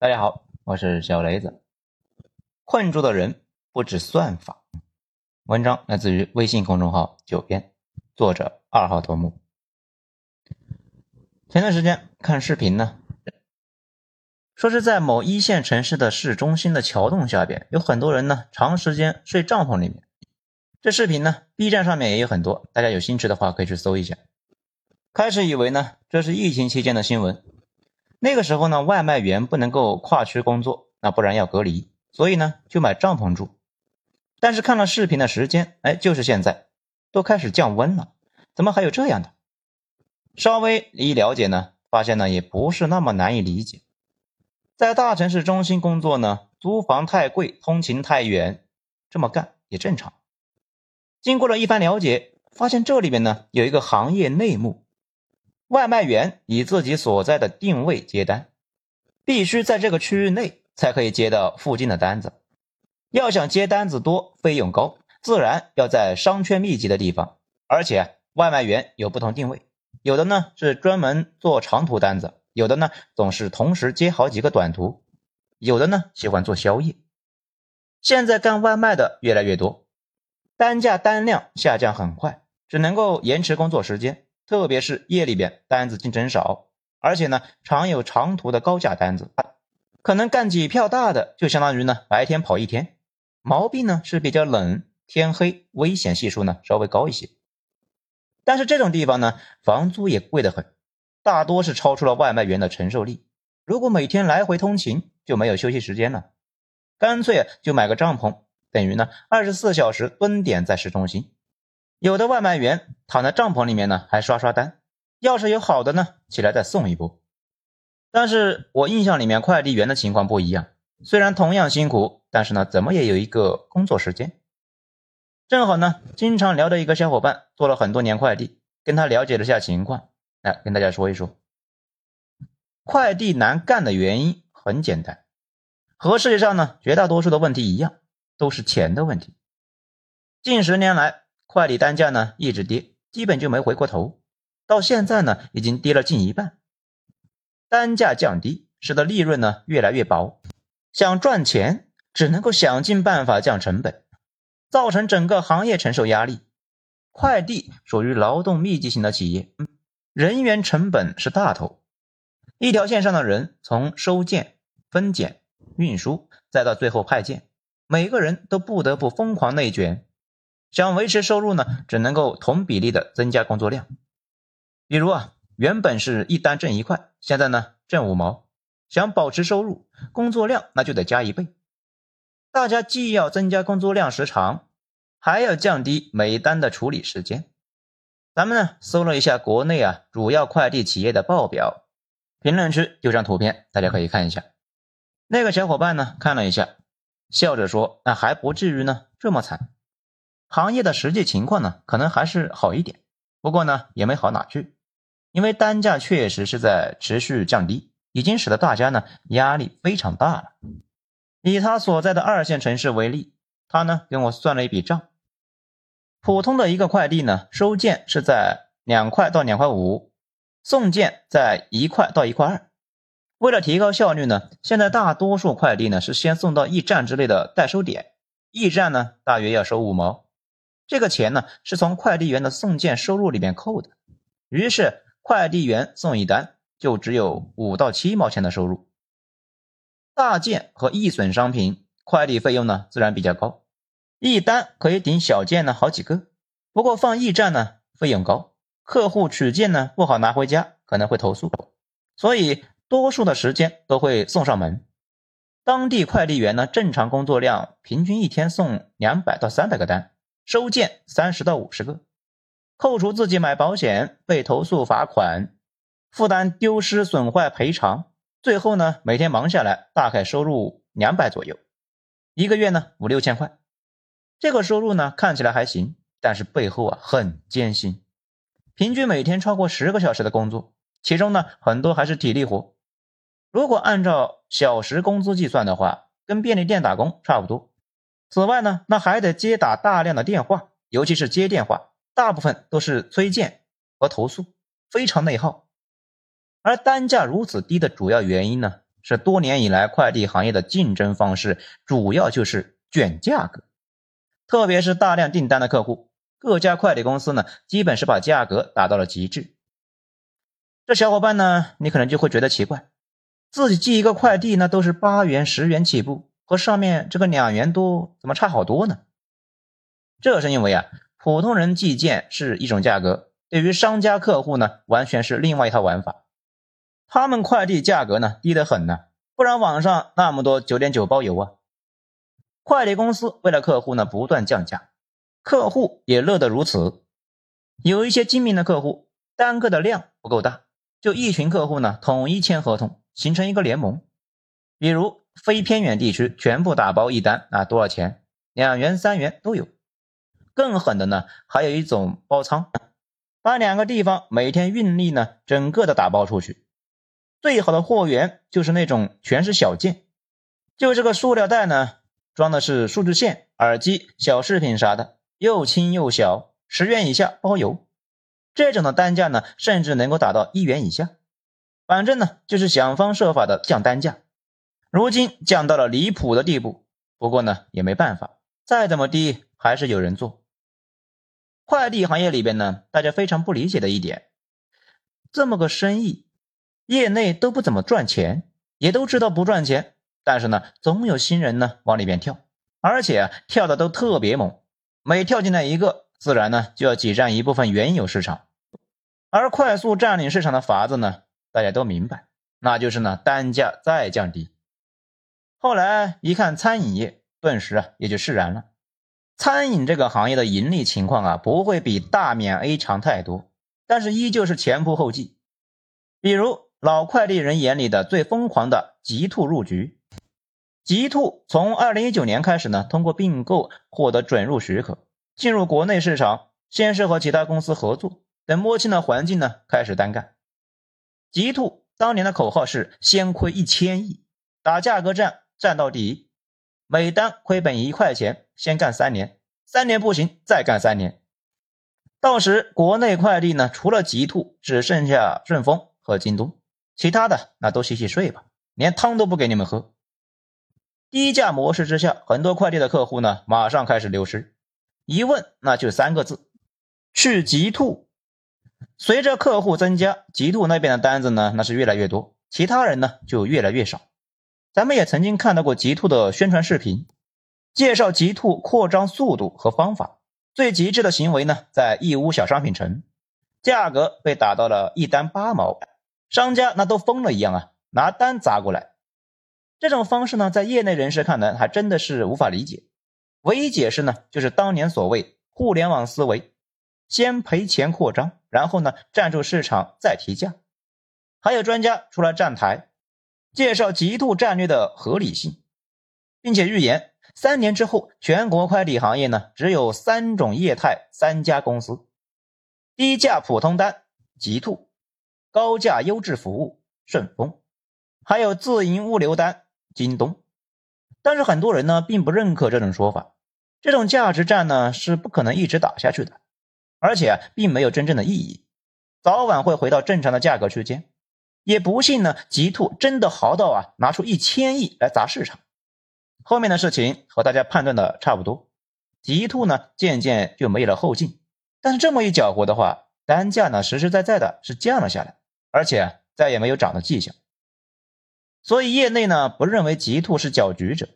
大家好，我是小雷子。困住的人不止算法。文章来自于微信公众号“九编”，作者二号头目。前段时间看视频呢，说是在某一线城市的市中心的桥洞下边，有很多人呢长时间睡帐篷里面。这视频呢，B 站上面也有很多，大家有兴趣的话可以去搜一下。开始以为呢，这是疫情期间的新闻。那个时候呢，外卖员不能够跨区工作，那不然要隔离，所以呢就买帐篷住。但是看了视频的时间，哎，就是现在，都开始降温了，怎么还有这样的？稍微一了解呢，发现呢也不是那么难以理解。在大城市中心工作呢，租房太贵，通勤太远，这么干也正常。经过了一番了解，发现这里面呢有一个行业内幕。外卖员以自己所在的定位接单，必须在这个区域内才可以接到附近的单子。要想接单子多，费用高，自然要在商圈密集的地方。而且外卖员有不同定位，有的呢是专门做长途单子，有的呢总是同时接好几个短途，有的呢喜欢做宵夜。现在干外卖的越来越多，单价单量下降很快，只能够延迟工作时间。特别是夜里边单子竞争少，而且呢常有长途的高价单子，可能干几票大的就相当于呢白天跑一天。毛病呢是比较冷，天黑危险系数呢稍微高一些。但是这种地方呢房租也贵得很，大多是超出了外卖员的承受力。如果每天来回通勤就没有休息时间了，干脆就买个帐篷，等于呢二十四小时蹲点在市中心。有的外卖员躺在帐篷里面呢，还刷刷单。要是有好的呢，起来再送一波。但是我印象里面快递员的情况不一样，虽然同样辛苦，但是呢，怎么也有一个工作时间。正好呢，经常聊的一个小伙伴做了很多年快递，跟他了解了下情况，来跟大家说一说。快递难干的原因很简单，和世界上呢绝大多数的问题一样，都是钱的问题。近十年来，快递单价呢一直跌，基本就没回过头，到现在呢已经跌了近一半。单价降低，使得利润呢越来越薄，想赚钱只能够想尽办法降成本，造成整个行业承受压力。快递属于劳动密集型的企业，人员成本是大头，一条线上的人从收件、分拣、运输，再到最后派件，每个人都不得不疯狂内卷。想维持收入呢，只能够同比例的增加工作量。比如啊，原本是一单挣一块，现在呢挣五毛。想保持收入，工作量那就得加一倍。大家既要增加工作量时长，还要降低每单的处理时间。咱们呢搜了一下国内啊主要快递企业的报表，评论区有张图片，大家可以看一下。那个小伙伴呢看了一下，笑着说：“那还不至于呢，这么惨。”行业的实际情况呢，可能还是好一点，不过呢，也没好哪去，因为单价确实是在持续降低，已经使得大家呢压力非常大了。以他所在的二线城市为例，他呢跟我算了一笔账，普通的一个快递呢，收件是在两块到两块五，送件在一块到一块二。为了提高效率呢，现在大多数快递呢是先送到驿站之类的代收点，驿站呢大约要收五毛。这个钱呢是从快递员的送件收入里面扣的，于是快递员送一单就只有五到七毛钱的收入。大件和易损商品快递费用呢自然比较高，一单可以顶小件呢好几个。不过放驿站呢费用高，客户取件呢不好拿回家，可能会投诉，所以多数的时间都会送上门。当地快递员呢正常工作量平均一天送两百到三百个单。收件三十到五十个，扣除自己买保险、被投诉罚款、负担丢失损坏赔偿，最后呢，每天忙下来大概收入两百左右，一个月呢五六千块。这个收入呢看起来还行，但是背后啊很艰辛，平均每天超过十个小时的工作，其中呢很多还是体力活。如果按照小时工资计算的话，跟便利店打工差不多。此外呢，那还得接打大量的电话，尤其是接电话，大部分都是催件和投诉，非常内耗。而单价如此低的主要原因呢，是多年以来快递行业的竞争方式，主要就是卷价格。特别是大量订单的客户，各家快递公司呢，基本是把价格打到了极致。这小伙伴呢，你可能就会觉得奇怪，自己寄一个快递，那都是八元、十元起步，和上面这个两元多，怎么差好多呢？这是因为啊，普通人寄件是一种价格，对于商家客户呢，完全是另外一套玩法。他们快递价格呢低得很呢，不然网上那么多九点九包邮啊。快递公司为了客户呢不断降价，客户也乐得如此。有一些精明的客户，单个的量不够大，就一群客户呢统一签合同，形成一个联盟。比如非偏远地区全部打包一单啊，多少钱？两元、三元都有。更狠的呢，还有一种包仓，把两个地方每天运力呢整个的打包出去。最好的货源就是那种全是小件，就这个塑料袋呢，装的是数据线、耳机、小饰品啥的，又轻又小，十元以下包邮。这种的单价呢，甚至能够打到一元以下。反正呢，就是想方设法的降单价。如今降到了离谱的地步，不过呢，也没办法，再怎么低还是有人做。快递行业里边呢，大家非常不理解的一点，这么个生意。业内都不怎么赚钱，也都知道不赚钱，但是呢，总有新人呢往里边跳，而且啊，跳的都特别猛，每跳进来一个，自然呢就要挤占一部分原有市场。而快速占领市场的法子呢，大家都明白，那就是呢单价再降低。后来一看餐饮业，顿时啊也就释然了。餐饮这个行业的盈利情况啊，不会比大免 A 强太多，但是依旧是前仆后继，比如。老快递人眼里的最疯狂的极兔入局。极兔从二零一九年开始呢，通过并购获得准入许可，进入国内市场。先是和其他公司合作，等摸清了环境呢，开始单干。极兔当年的口号是先亏一千亿，打价格战战到底，每单亏本一块钱，先干三年，三年不行再干三年。到时国内快递呢，除了极兔，只剩下顺丰和京东。其他的那都洗洗睡吧，连汤都不给你们喝。低价模式之下，很多快递的客户呢，马上开始流失。一问那就三个字：去极兔。随着客户增加，极兔那边的单子呢，那是越来越多，其他人呢就越来越少。咱们也曾经看到过极兔的宣传视频，介绍极兔扩张速度和方法。最极致的行为呢，在义乌小商品城，价格被打到了一单八毛。商家那都疯了一样啊，拿单砸过来。这种方式呢，在业内人士看来还真的是无法理解。唯一解释呢，就是当年所谓互联网思维，先赔钱扩张，然后呢占住市场再提价。还有专家出来站台，介绍极兔战略的合理性，并且预言三年之后，全国快递行业呢只有三种业态，三家公司：低价普通单极兔。高价优质服务，顺丰，还有自营物流单，京东。但是很多人呢，并不认可这种说法。这种价值战呢，是不可能一直打下去的，而且并没有真正的意义，早晚会回到正常的价格区间。也不信呢，极兔真的豪到啊，拿出一千亿来砸市场。后面的事情和大家判断的差不多，极兔呢，渐渐就没了后劲。但是这么一搅和的话，单价呢，实实在在的是降了下来。而且再也没有涨的迹象，所以业内呢不认为极兔是搅局者。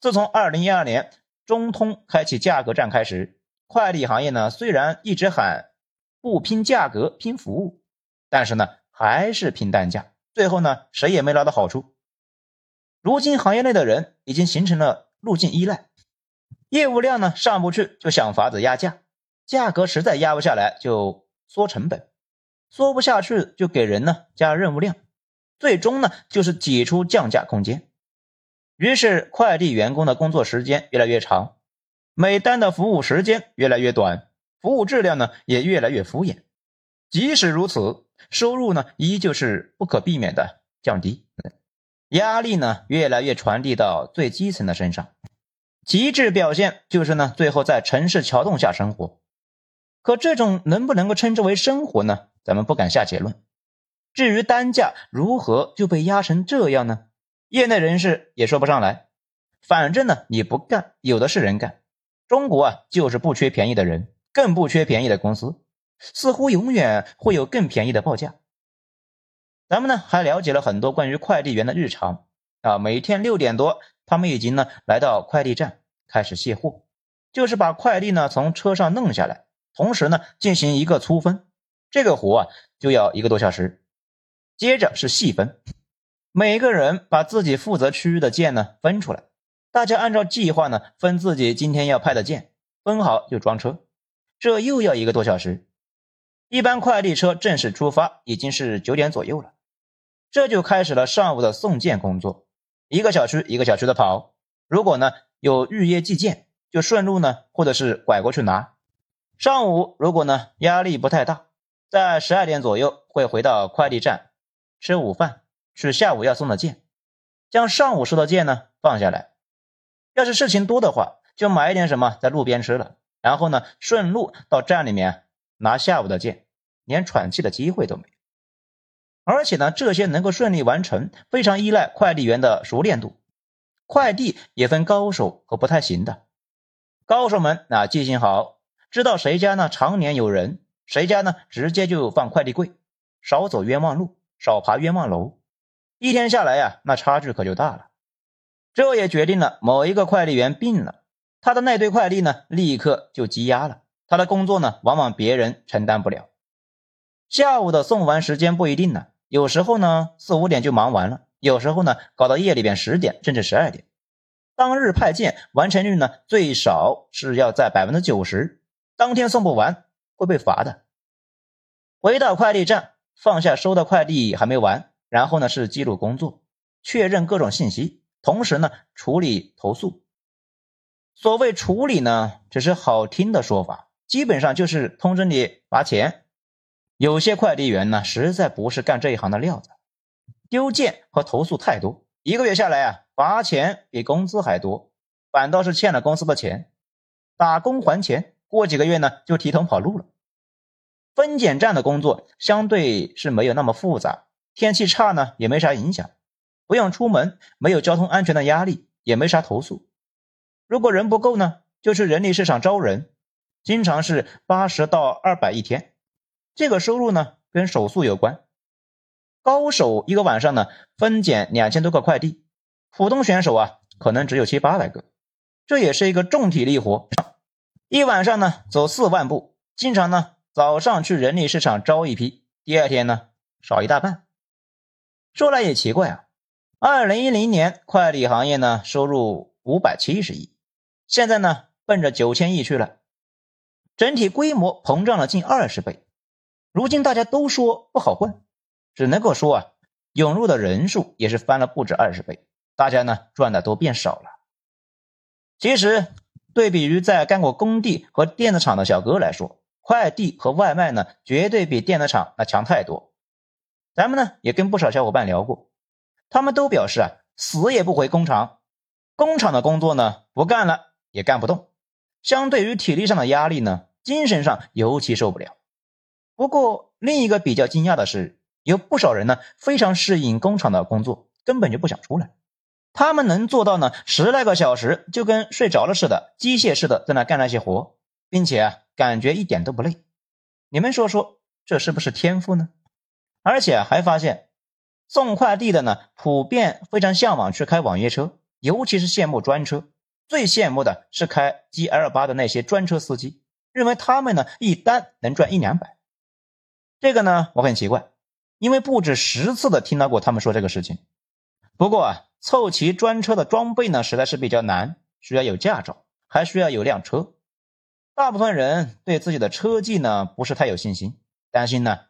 自从二零一二年中通开启价格战开始，快递行业呢虽然一直喊不拼价格拼服务，但是呢还是拼单价，最后呢谁也没捞到好处。如今行业内的人已经形成了路径依赖，业务量呢上不去就想法子压价，价格实在压不下来就缩成本。缩不下去就给人呢加任务量，最终呢就是挤出降价空间。于是快递员工的工作时间越来越长，每单的服务时间越来越短，服务质量呢也越来越敷衍。即使如此，收入呢依旧是不可避免的降低，压力呢越来越传递到最基层的身上。极致表现就是呢最后在城市桥洞下生活。可这种能不能够称之为生活呢？咱们不敢下结论。至于单价如何就被压成这样呢？业内人士也说不上来。反正呢，你不干，有的是人干。中国啊，就是不缺便宜的人，更不缺便宜的公司，似乎永远会有更便宜的报价。咱们呢，还了解了很多关于快递员的日常啊。每天六点多，他们已经呢来到快递站开始卸货，就是把快递呢从车上弄下来，同时呢进行一个粗分，这个活啊就要一个多小时。接着是细分，每个人把自己负责区域的件呢分出来。大家按照计划呢，分自己今天要派的件，分好就装车，这又要一个多小时。一般快递车正式出发已经是九点左右了，这就开始了上午的送件工作，一个小区一个小区的跑。如果呢有预约寄件，就顺路呢，或者是拐过去拿。上午如果呢压力不太大，在十二点左右会回到快递站吃午饭，取下午要送的件，将上午收的件呢放下来。要是事情多的话，就买一点什么在路边吃了，然后呢，顺路到站里面拿下午的件，连喘气的机会都没有。而且呢，这些能够顺利完成，非常依赖快递员的熟练度。快递也分高手和不太行的，高手们那记性好，知道谁家呢常年有人，谁家呢直接就放快递柜，少走冤枉路，少爬冤枉楼。一天下来呀，那差距可就大了。这也决定了某一个快递员病了，他的那堆快递呢，立刻就积压了。他的工作呢，往往别人承担不了。下午的送完时间不一定呢，有时候呢四五点就忙完了，有时候呢搞到夜里边十点甚至十二点。当日派件完成率呢，最少是要在百分之九十，当天送不完会被罚的。回到快递站，放下收的快递还没完，然后呢是记录工作，确认各种信息。同时呢，处理投诉。所谓处理呢，只是好听的说法，基本上就是通知你罚钱。有些快递员呢，实在不是干这一行的料子，丢件和投诉太多，一个月下来啊，罚钱比工资还多，反倒是欠了公司的钱。打工还钱，过几个月呢，就提桶跑路了。分拣站的工作相对是没有那么复杂，天气差呢，也没啥影响。不用出门，没有交通安全的压力，也没啥投诉。如果人不够呢，就去人力市场招人，经常是八十到二百一天。这个收入呢，跟手速有关。高手一个晚上呢，分拣两千多个快递，普通选手啊，可能只有七八百个。这也是一个重体力活，一晚上呢走四万步，经常呢早上去人力市场招一批，第二天呢少一大半。说来也奇怪啊。二零一零年，快递行业呢收入五百七十亿，现在呢奔着九千亿去了，整体规模膨胀了近二十倍。如今大家都说不好混，只能够说啊，涌入的人数也是翻了不止二十倍，大家呢赚的都变少了。其实，对比于在干过工地和电子厂的小哥来说，快递和外卖呢绝对比电子厂那强太多。咱们呢也跟不少小伙伴聊过。他们都表示啊，死也不回工厂。工厂的工作呢，不干了也干不动。相对于体力上的压力呢，精神上尤其受不了。不过另一个比较惊讶的是，有不少人呢非常适应工厂的工作，根本就不想出来。他们能做到呢十来个小时就跟睡着了似的，机械似的在那干那些活，并且啊感觉一点都不累。你们说说，这是不是天赋呢？而且还发现。送快递的呢，普遍非常向往去开网约车，尤其是羡慕专车。最羡慕的是开 G L 八的那些专车司机，认为他们呢一单能赚一两百。这个呢，我很奇怪，因为不止十次的听到过他们说这个事情。不过啊，凑齐专车的装备呢，实在是比较难，需要有驾照，还需要有辆车。大部分人对自己的车技呢，不是太有信心，担心呢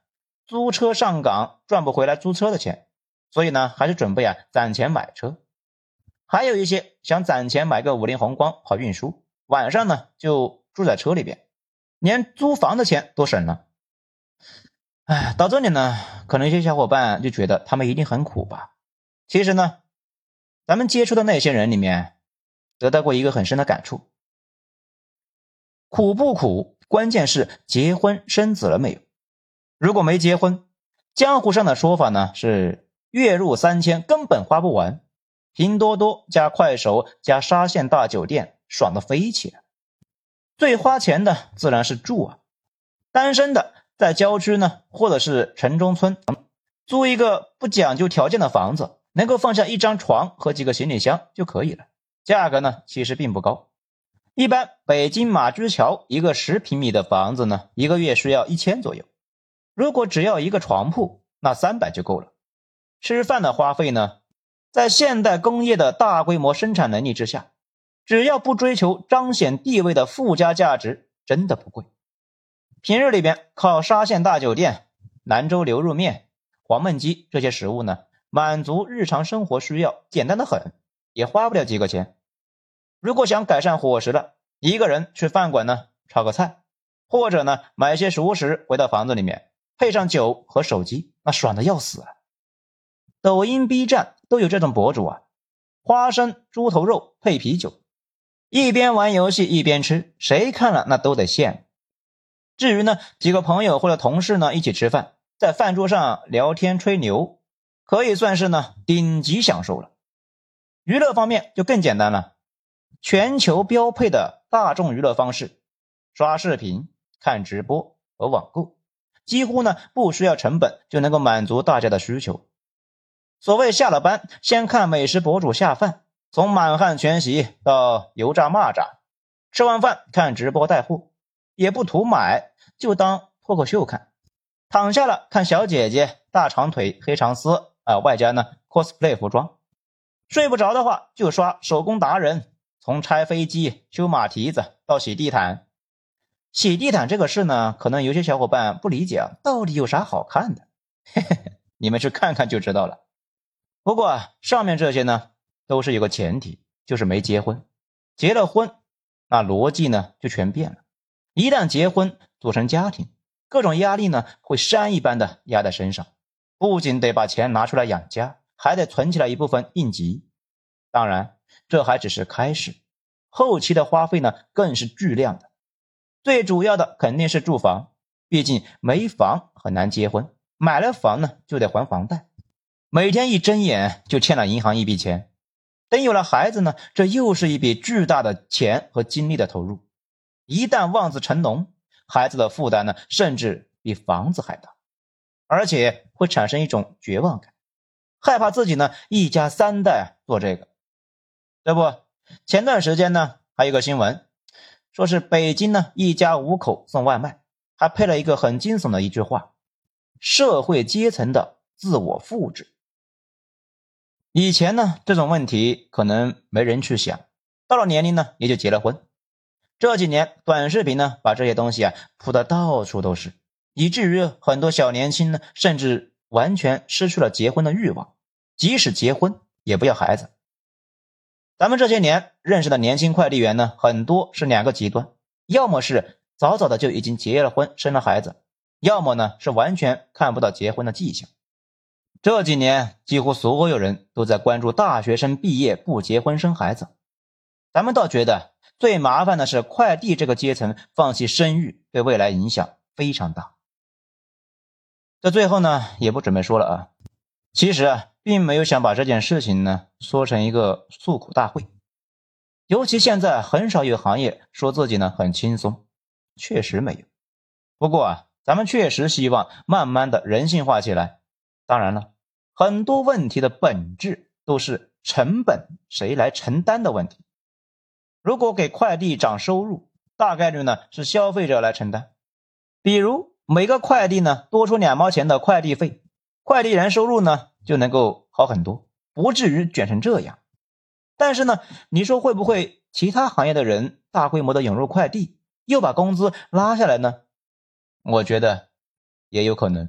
租车上岗赚不回来租车的钱。所以呢，还是准备啊攒钱买车，还有一些想攒钱买个五菱宏光跑运输，晚上呢就住在车里边，连租房的钱都省了。哎，到这里呢，可能一些小伙伴就觉得他们一定很苦吧？其实呢，咱们接触的那些人里面，得到过一个很深的感触：苦不苦，关键是结婚生子了没有。如果没结婚，江湖上的说法呢是。月入三千根本花不完，拼多多加快手加沙县大酒店，爽的飞起来。最花钱的自然是住啊，单身的在郊区呢，或者是城中村，租一个不讲究条件的房子，能够放下一张床和几个行李箱就可以了。价格呢，其实并不高。一般北京马驹桥一个十平米的房子呢，一个月需要一千左右。如果只要一个床铺，那三百就够了。吃饭的花费呢，在现代工业的大规模生产能力之下，只要不追求彰显地位的附加价值，真的不贵。平日里边靠沙县大酒店、兰州牛肉面、黄焖鸡这些食物呢，满足日常生活需要，简单的很，也花不了几个钱。如果想改善伙食了，一个人去饭馆呢炒个菜，或者呢买些熟食回到房子里面，配上酒和手机，那爽的要死啊！抖音、B 站都有这种博主啊，花生猪头肉配啤酒，一边玩游戏一边吃，谁看了那都得羡慕。至于呢几个朋友或者同事呢一起吃饭，在饭桌上聊天吹牛，可以算是呢顶级享受了。娱乐方面就更简单了。全球标配的大众娱乐方式，刷视频、看直播和网购，几乎呢不需要成本就能够满足大家的需求。所谓下了班先看美食博主下饭，从满汉全席到油炸蚂蚱，吃完饭看直播带货，也不图买，就当脱口秀看。躺下了看小姐姐大长腿黑长丝啊，外加呢 cosplay 服装。睡不着的话就刷手工达人。从拆飞机、修马蹄子到洗地毯，洗地毯这个事呢，可能有些小伙伴不理解啊，到底有啥好看的？嘿嘿，你们去看看就知道了。不过上面这些呢，都是有个前提，就是没结婚。结了婚，那逻辑呢就全变了。一旦结婚，组成家庭，各种压力呢会山一般的压在身上，不仅得把钱拿出来养家，还得存起来一部分应急。当然。这还只是开始，后期的花费呢更是巨量的。最主要的肯定是住房，毕竟没房很难结婚，买了房呢就得还房贷，每天一睁眼就欠了银行一笔钱。等有了孩子呢，这又是一笔巨大的钱和精力的投入。一旦望子成龙，孩子的负担呢甚至比房子还大，而且会产生一种绝望感，害怕自己呢一家三代做这个。这不，前段时间呢，还有个新闻，说是北京呢一家五口送外卖，还配了一个很惊悚的一句话：“社会阶层的自我复制。”以前呢，这种问题可能没人去想，到了年龄呢，也就结了婚。这几年短视频呢，把这些东西啊铺的到处都是，以至于很多小年轻呢，甚至完全失去了结婚的欲望，即使结婚也不要孩子。咱们这些年认识的年轻快递员呢，很多是两个极端，要么是早早的就已经结了婚生了孩子，要么呢是完全看不到结婚的迹象。这几年几乎所有人都在关注大学生毕业不结婚生孩子，咱们倒觉得最麻烦的是快递这个阶层放弃生育，对未来影响非常大。这最后呢，也不准备说了啊，其实啊。并没有想把这件事情呢说成一个诉苦大会，尤其现在很少有行业说自己呢很轻松，确实没有。不过啊，咱们确实希望慢慢的人性化起来。当然了，很多问题的本质都是成本谁来承担的问题。如果给快递涨收入，大概率呢是消费者来承担。比如每个快递呢多出两毛钱的快递费，快递人收入呢？就能够好很多，不至于卷成这样。但是呢，你说会不会其他行业的人大规模的涌入快递，又把工资拉下来呢？我觉得也有可能。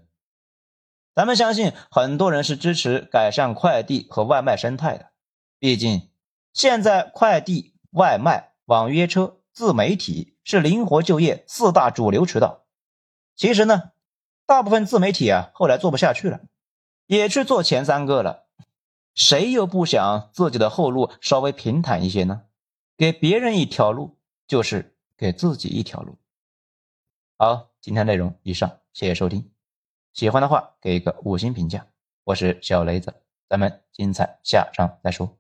咱们相信很多人是支持改善快递和外卖生态的，毕竟现在快递、外卖、网约车、自媒体是灵活就业四大主流渠道。其实呢，大部分自媒体啊，后来做不下去了。也去做前三个了，谁又不想自己的后路稍微平坦一些呢？给别人一条路，就是给自己一条路。好，今天内容以上，谢谢收听。喜欢的话给一个五星评价。我是小雷子，咱们精彩下章再说。